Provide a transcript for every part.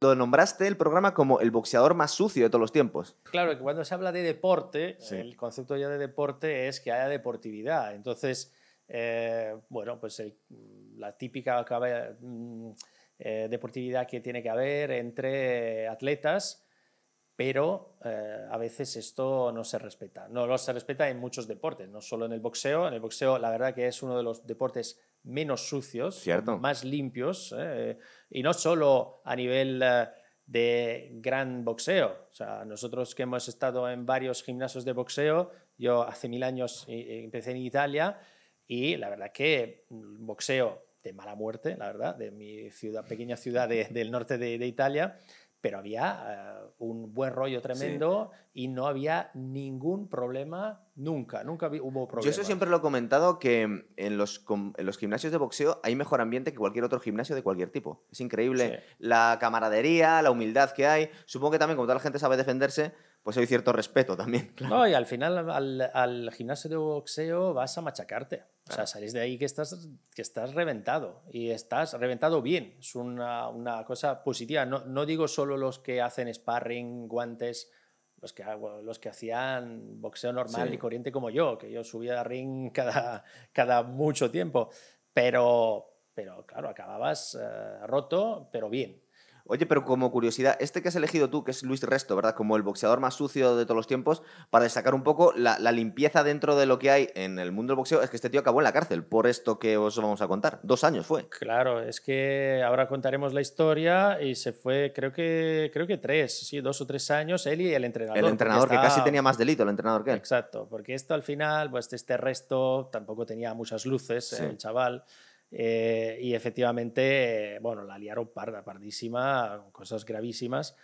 Lo nombraste el programa como el boxeador más sucio de todos los tiempos. Claro, que cuando se habla de deporte, el concepto ya de deporte es que haya deportividad. Entonces, eh, bueno, pues la típica mm, eh, deportividad que tiene que haber entre atletas, pero eh, a veces esto no se respeta. No, no se respeta en muchos deportes, no solo en el boxeo. En el boxeo, la verdad que es uno de los deportes menos sucios, más limpios, ¿eh? y no solo a nivel eh, de gran boxeo. O sea, nosotros que hemos estado en varios gimnasios de boxeo, yo hace mil años empecé en Italia y la verdad que boxeo de mala muerte, la verdad, de mi ciudad, pequeña ciudad del norte de Italia, pero había eh, un buen rollo tremendo y no había ningún problema nunca, nunca hubo problema. Yo eso siempre lo he comentado, que en los, en los gimnasios de boxeo hay mejor ambiente que cualquier otro gimnasio de cualquier tipo. Es increíble la camaradería, la humildad que hay. Supongo que también, como toda la gente sabe defenderse, pues hay cierto respeto también. No, y al final al, al, gimnasio de boxeo vas a machacarte. O sea, salís de ahí que estás, que estás reventado y estás reventado bien. Es una, una cosa positiva. No, no, digo solo los que hacen sparring, guantes, los que, los que hacían boxeo normal y corriente como yo, que yo subía a ring cada, cada mucho tiempo. Pero, pero claro, acababas eh, roto, pero bien. Oye, pero como curiosidad, este que has elegido tú, que es Luis Resto, ¿verdad? Como el boxeador más sucio de todos los tiempos, para destacar un poco la, limpieza dentro de lo que hay en el mundo del boxeo, es que este tío acabó en la cárcel por esto que os vamos a contar. Dos años fue. Claro, es que ahora contaremos la historia y se fue, creo que, creo que tres, sí, dos o tres años, él y el entrenador. El entrenador, que casi tenía más delito, el entrenador que él. Exacto, porque esto al final, pues este Resto tampoco tenía muchas luces, el chaval. Eh, y efectivamente, bueno, la liaron parda, pardísima, cosas gravísimas.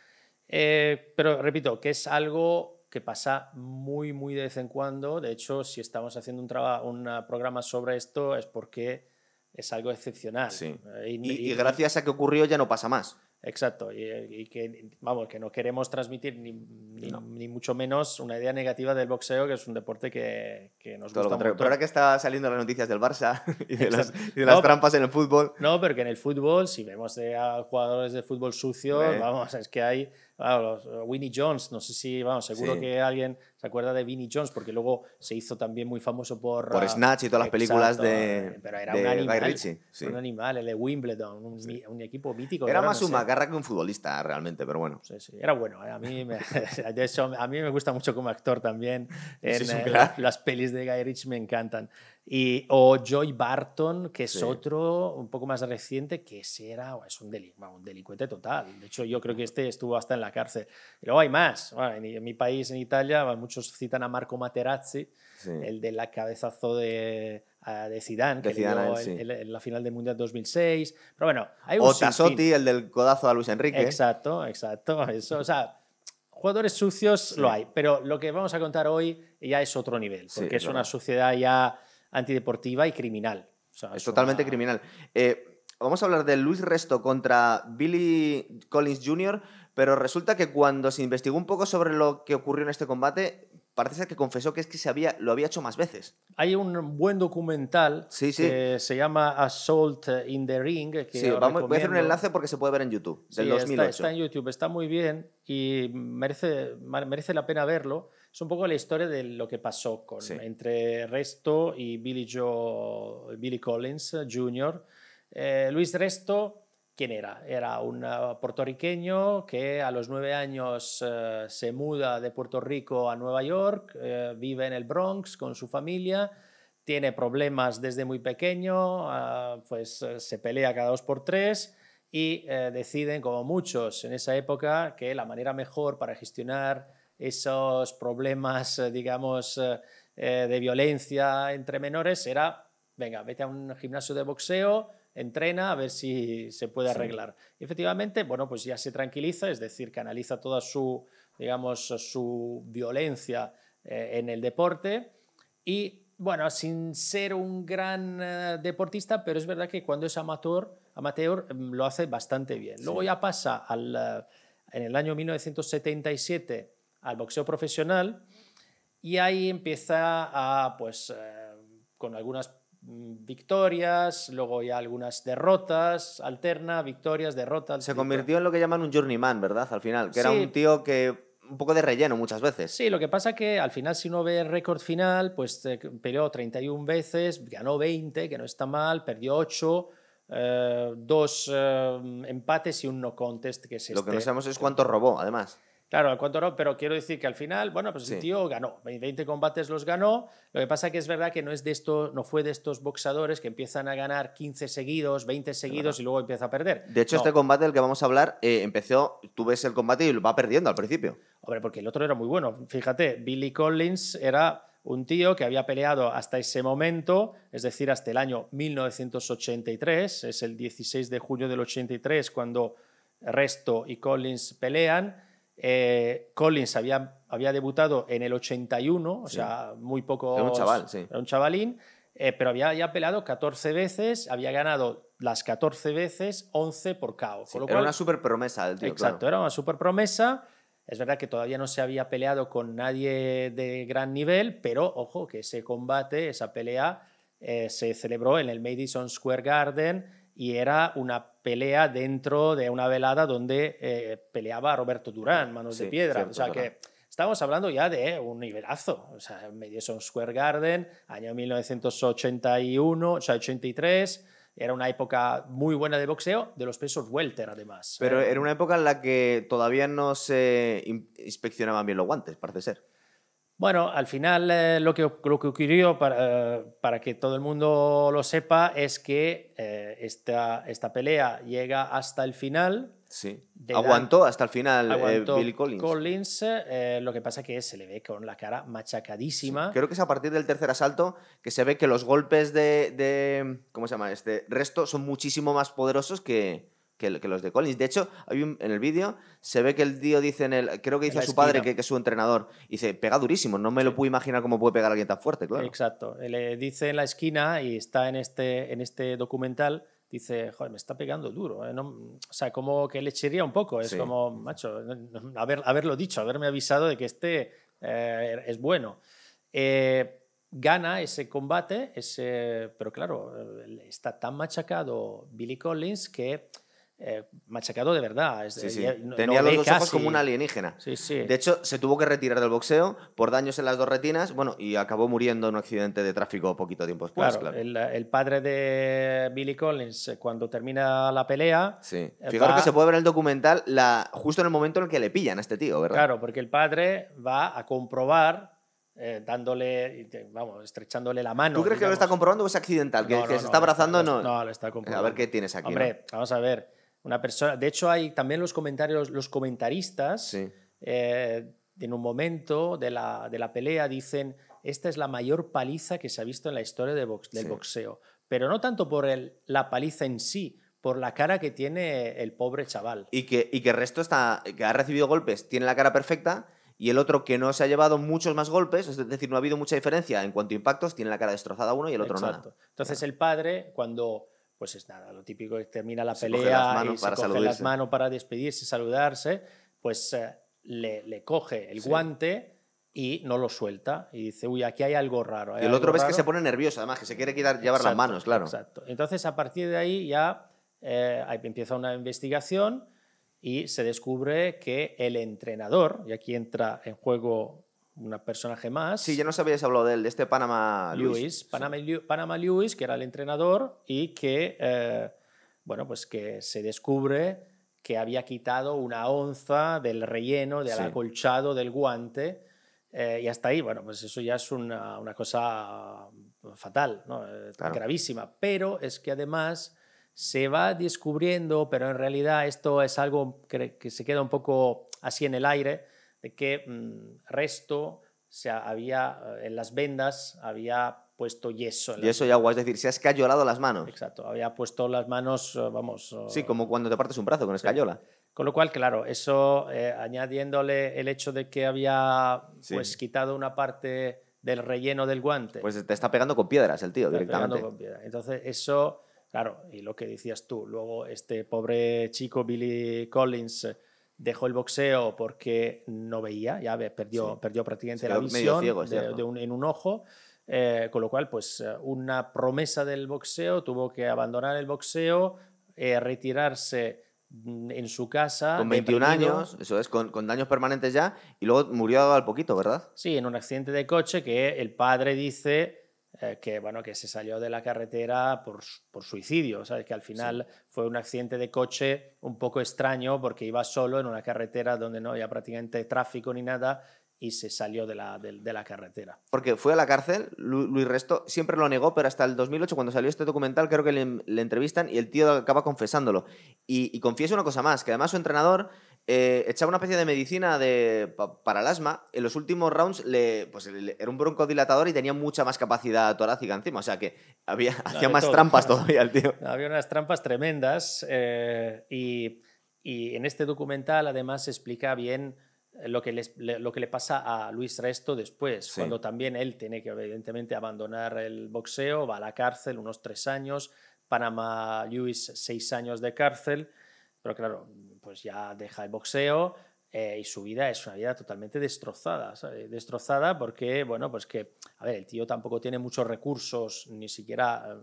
Eh, pero repito, que es algo que pasa muy, muy de vez en cuando. De hecho, si estamos haciendo un, un programa sobre esto es porque es algo excepcional. Eh, y, gracias a que ocurrió ya no pasa más. Exacto, y, que, vamos, que no queremos transmitir ni, ni, mucho menos una idea negativa del boxeo, que es un deporte que, que nos gusta mucho. Pero ahora que está saliendo las noticias del Barça y de las, de las trampas en el fútbol... No, pero que en el fútbol, si vemos a jugadores de fútbol sucios, vamos, es que hay los, Winnie Jones, no sé si, vamos, seguro que alguien se acuerda de Vinnie Jones, porque luego se hizo también muy famoso por... Por Snatch y todas las películas de, pero era un animal, un animal, el de Wimbledon, un, equipo mítico. Era más un macarra que un futbolista, realmente, pero bueno. Sí, sí, era bueno. ¿eh? A, mí me, de hecho, a mí me gusta mucho como actor también. En, las pelis de Guy Ritchie me encantan. Y, o Joy Barton, que es otro un poco más reciente, que ese era, es un, un, delincuente total. De hecho, yo creo que este estuvo hasta en la cárcel. Y luego hay más. en, mi país, en Italia, muchos citan a Marco Materazzi, el de la cabezazo de, de Zidane, que de en, la final del Mundial 2006. Pero bueno, hay un O Tassotti, el del codazo a Luis Enrique. Exacto, exacto. Eso, o sea, jugadores sucios lo hay, pero lo que vamos a contar hoy ya es otro nivel, porque es una sociedad ya antideportiva y criminal. es, totalmente criminal. Eh, vamos a hablar de Luis Resto contra Billy Collins Jr., pero resulta que cuando se investigó un poco sobre lo que ocurrió en este combate, parece ser que confesó que es que se había, lo había hecho más veces. Hay un buen documental que se llama Assault in the Ring. Que sí, vamos, voy a hacer un enlace porque se puede ver en YouTube, del 2008. Está, en YouTube, está muy bien y merece, merece la pena verlo. Es un poco la historia de lo que pasó con, entre Resto y Billy, Joe, Billy Collins Jr. Eh, Luis Resto ¿Quién era? Era un eh, puertorriqueño que a los nueve años eh, se muda de Puerto Rico a Nueva York, eh, vive en el Bronx con su familia, tiene problemas desde muy pequeño, pues se pelea cada dos por tres y deciden, como muchos en esa época, que la manera mejor para gestionar esos problemas, digamos, de violencia entre menores era, venga, vete a un gimnasio de boxeo, entrena a ver si se puede arreglar. efectivamente, bueno, pues ya se tranquiliza, es decir, canaliza toda su, digamos, su violencia eh, en el deporte y, bueno, sin ser un gran eh, deportista, pero es verdad que cuando es amateur, amateur mm, lo hace bastante bien. Luego ya pasa al, eh, en el año 1977 al boxeo profesional y ahí empieza a, pues, con algunas mm, victorias, luego ya algunas derrotas, alterna, victorias, derrotas. Se convirtió en lo que llaman un journeyman, ¿verdad? Al final, que era un tío que un poco de relleno muchas veces. Sí, lo que pasa que al final si uno ve el récord final, pues eh, peleó 31 veces, ganó 20, que no está mal, perdió 8, eh, dos eh, empates y un no contest que es Lo que no este. sabemos es cuánto robó, además. Claro, cuánto robó, pero quiero decir que al final, bueno, pues el tío ganó, 20 combates los ganó. Lo que pasa que es verdad que no es de esto, no fue de estos boxadores que empiezan a ganar 15 seguidos, 20 seguidos y luego empieza a perder. De hecho, este combate del que vamos a hablar empezó, tú ves el combate y lo va perdiendo al principio. Hombre, porque el otro era muy bueno. Fíjate, Billy Collins era un tío que había peleado hasta ese momento, es decir, hasta el año 1983, es el 16 de junio del 83 cuando Resto y Collins pelean. Eh, Collins había, había debutado en el 81, o sea, muy poco... Era un chaval, sí. Era un chavalín, eh, pero había ya peleado 14 veces, había ganado las 14 veces, 11 por KO. era una super promesa el tío. Exacto, era una super promesa. Es verdad que todavía no se había peleado con nadie de gran nivel, pero ojo que ese combate, esa pelea, eh, se celebró en el Madison Square Garden y era una pelea dentro de una velada donde eh, peleaba Roberto Durán, manos de piedra. o sea que estamos hablando ya de un nivelazo. O sea, Madison Square Garden, año 1981, o sea, 83 era una época muy buena de boxeo, de los pesos welter además. Pero era una época en la que todavía no se inspeccionaban bien los guantes, parece ser. Bueno, al final eh, lo, que, lo que ocurrió, para, eh, para, que todo el mundo lo sepa, es que eh, esta, esta pelea llega hasta el final. Sí. Aguantó hasta el final Billy Collins. Collins lo que pasa es que se le ve con la cara machacadísima. Creo que es a partir del tercer asalto que se ve que los golpes de, de ¿cómo se llama? Este resto son muchísimo más poderosos que, que, los de Collins. De hecho, hay en el vídeo se ve que el tío dice en el. Creo que dice a su padre que, es su entrenador. dice, pega durísimo. No me lo puedo imaginar cómo puede pegar a alguien tan fuerte, claro. Exacto. Le dice en la esquina y está en este, en este documental. Dice, joder, me está pegando duro. ¿eh? o sea, como que le echiría un poco. Es como, macho, haber, haberlo dicho, haberme avisado de que este eh, es bueno. Eh, gana ese combate, ese, pero claro, está tan machacado Billy Collins que eh, machacado de verdad. Tenía los dos ojos como un alienígena. De hecho, se tuvo que retirar del boxeo por daños en las dos retinas, bueno, y acabó muriendo en un accidente de tráfico poquito tiempo después. Claro, El, padre de Billy Collins, eh, cuando termina la pelea... Sí. Eh, Fijaros que se puede ver en el documental la... justo en el momento en el que le pillan a este tío, ¿verdad? Claro, porque el padre va a comprobar dándole, vamos, estrechándole la mano. ¿Tú crees que lo está comprobando o es accidental? Que, se está abrazando, no. No, lo está comprobando. A ver qué tienes aquí. Hombre, vamos a ver una persona. De hecho, hay también los comentarios, los comentaristas, eh, en un momento de la, de la, pelea dicen: Esta es la mayor paliza que se ha visto en la historia de del boxeo. Pero no tanto por el, la paliza en sí, por la cara que tiene el pobre chaval. Y que, y que el resto está, que ha recibido golpes, tiene la cara perfecta. Y el otro que no se ha llevado muchos más golpes, es decir, no ha habido mucha diferencia en cuanto a impactos, tiene la cara destrozada uno y el otro nada. Entonces el padre, cuando pues es nada, lo típico que termina la pelea y se coge las manos para despedirse, saludarse, pues eh, le, le, coge el guante y no lo suelta y dice, uy, aquí hay algo raro. y el otro ves que se pone nervioso, además, que se quiere quitar, llevar las manos, claro. Exacto. Entonces, a partir de ahí ya eh, empieza una investigación y se descubre que el entrenador, y aquí entra en juego un personaje más. Sí, ya no sabías hablado de él, de este Panama Lewis. Panama, Lewis, que era el entrenador y que, eh, bueno, pues que se descubre que había quitado una onza del relleno, del acolchado del guante. Eh, y hasta ahí, bueno, pues eso ya es una, una cosa fatal, ¿no? Eh, gravísima. Pero es que además se va descubriendo, pero en realidad esto es algo que, que se queda un poco así en el aire, de que mm, Resto se había, eh, en las vendas había puesto yeso. yeso y agua, es decir, se ha escayolado las manos. Exacto, había puesto las manos, eh, vamos... Sí, como cuando te partes un brazo con escayola. Con lo cual, claro, eso eh, añadiéndole el hecho de que había pues quitado una parte del relleno del guante. Pues te está pegando con piedras el tío directamente. Con piedras. Entonces, eso, claro, y lo que decías tú, luego este pobre chico Billy Collins dejó el boxeo porque no veía, ya perdió, perdió prácticamente la visión en un ojo. eh, con lo cual, pues una promesa del boxeo, tuvo que abandonar el boxeo, eh, retirarse mm, en su casa. Con 21 deprimido. años, eso es, con, con daños permanentes ya, y luego murió al poquito, ¿verdad? Sí, en un accidente de coche que el padre dice eh, que, bueno, que se salió de la carretera por, por suicidio, ¿sabes? Que al final fue un accidente de coche un poco extraño porque iba solo en una carretera donde no había prácticamente tráfico ni nada y se salió de la, de, de la carretera. Porque fue a la cárcel, Lu- Luis Resto siempre lo negó, pero hasta el 2008, cuando salió este documental, creo que le, le entrevistan y el tío acaba confesándolo. Y, y confieso una cosa más, que además su entrenador eh, echaba una especie de medicina de, pa- para el asma. En los últimos rounds le, pues, le- era un broncodilatador y tenía mucha más capacidad torácica encima. O sea que había, hacía más todo. trampas todavía el tío. Había unas trampas tremendas eh, y, y en este documental además se explica bien lo que, les- le, lo que le pasa a Luis Resto después, Sí. cuando también él tiene que evidentemente abandonar el boxeo, va a la cárcel unos tres años, Panamá Lewis seis años de cárcel, pero claro, pues ya deja el boxeo eh, y su vida es una vida totalmente destrozada, destrozada porque, bueno, pues que, a ver, el tío tampoco tiene muchos recursos, ni siquiera eh,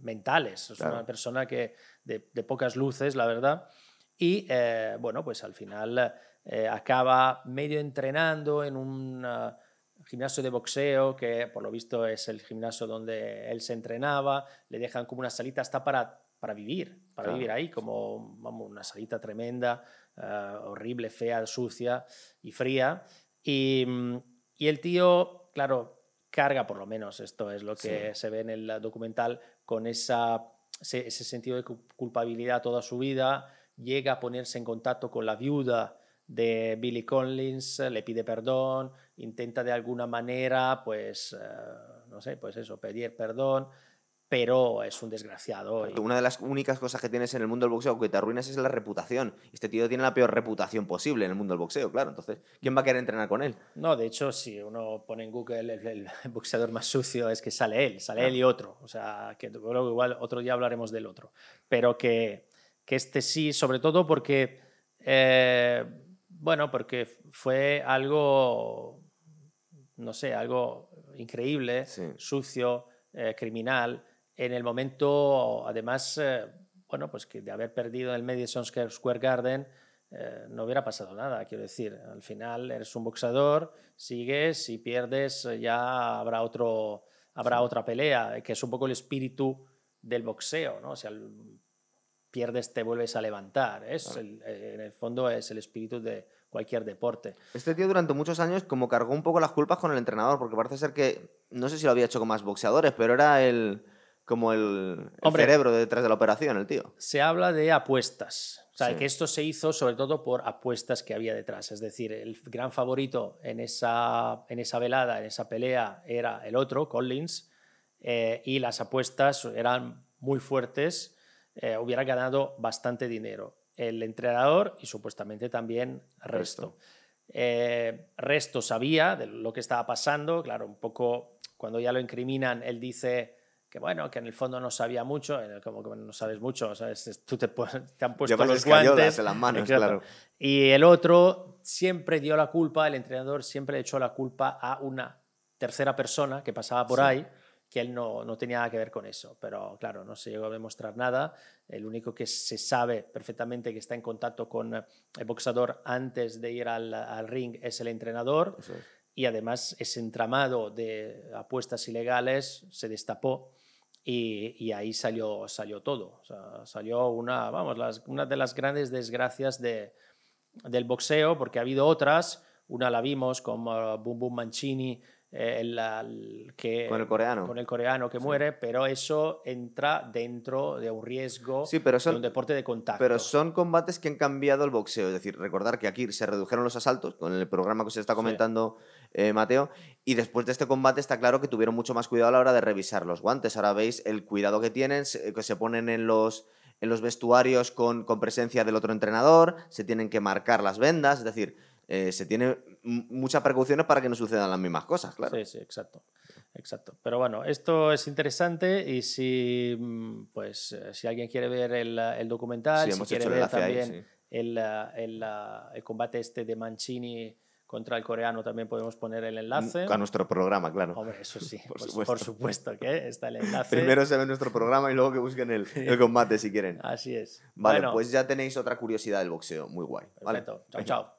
mentales, es Claro. una persona que de, de pocas luces, la verdad, y eh, bueno, pues al final eh, acaba medio entrenando en un ah, gimnasio de boxeo, que por lo visto es el gimnasio donde él se entrenaba, le dejan como una salita hasta para, para vivir, para Claro. vivir ahí, como vamos, una salita tremenda, ah, horrible, fea, sucia y fría. Y, y el tío, claro, carga por lo menos, esto es lo que se ve en el documental, con esa, ese, ese sentido de cu- culpabilidad toda su vida, llega a ponerse en contacto con la viuda de Billy Collins, le pide perdón, intenta de alguna manera, pues, eh, no sé, pues eso, pedir perdón, pero es un desgraciado. y- Una de las únicas cosas que tienes en el mundo del boxeo que te arruinas es la reputación. Este tío tiene la peor reputación posible en el mundo del boxeo, claro. Entonces, ¿quién va a querer entrenar con él? No, de hecho, si uno pone en Google el, el boxeador más sucio, es que sale él, sale Claro. él y otro. O sea, que luego igual otro día hablaremos del otro. Pero que, que este sí, sobre todo porque, eh, bueno, porque fue algo, no sé, algo increíble, Sí. sucio, eh, criminal, en el momento, además, eh, bueno, pues que de haber perdido en el Madison Square Garden, eh, no hubiera pasado nada, quiero decir. Al final eres un boxeador, sigues y pierdes, eh, ya habrá, otro, habrá otra pelea, que es un poco el espíritu del boxeo, ¿no? O sea, el- pierdes, te vuelves a levantar. Es Claro. el- eh, en el fondo es el espíritu de cualquier deporte. Este tío durante muchos años como cargó un poco las culpas con el entrenador, porque parece ser que, no sé si lo había hecho con más boxeadores, pero era el como el, el Hombre. cerebro detrás de la operación, el tío. se habla de apuestas. O sea, Sí. que esto se hizo sobre todo por apuestas que había detrás. Es decir, el gran favorito en esa, en esa velada, en esa pelea, era el otro, Collins, eh, y las apuestas eran muy fuertes. eh, hubiera ganado bastante dinero. El entrenador y supuestamente también Resto. Eh, Resto sabía de lo que estaba pasando, claro, un poco cuando ya lo incriminan, él dice que bueno, que en el fondo no sabía mucho, como que no sabes mucho, ¿sabes? Es- tú te, te han puesto Llevas los guantes en las manos, claro. Y el otro siempre dio la culpa, el entrenador siempre le echó la culpa a una tercera persona que pasaba por Sí. ahí, que él no, no tenía nada que ver con eso. Pero claro, no se llegó a demostrar nada. El único que se sabe perfectamente que está en contacto con el boxador antes de ir al, al ring es el entrenador. Es. Y además ese entramado de apuestas ilegales se destapó y, ahí salió, salió todo. Salió una, vamos, las- una de las grandes desgracias de, del boxeo, porque ha habido otras. Una la vimos con uh, Boom Boom Mancini, eh, que, Con el coreano. con el coreano que muere, pero eso entra dentro de un riesgo Sí, pero son- de un deporte de contacto. Pero son combates que han cambiado el boxeo. Es decir, recordar que aquí se redujeron los asaltos con el programa que se está Sí. comentando eh, Mateo. Y después de este combate está claro que tuvieron mucho más cuidado a la hora de revisar los guantes. Ahora veis el cuidado que tienen, que se ponen en los, en los vestuarios con, con presencia del otro entrenador, se tienen que marcar las vendas, es decir, eh, se tiene muchas precauciones para que no sucedan las mismas cosas, claro. Sí, sí, exacto. Exacto. Pero bueno, esto es interesante y si, mm, pues, eh, si alguien quiere ver el, el documental, Sí, si quiere ver enlace ahí, también sí. el, el, el combate este de Mancini contra el coreano también podemos poner el enlace. A nuestro programa, claro. Hombre, eso sí, por, supuesto. por supuesto. que está el enlace. Primero se ve nuestro programa y luego que busquen el, el combate si quieren. Así es. Vale, pues ya tenéis otra curiosidad del boxeo, muy guay. Perfecto. Chao, chao.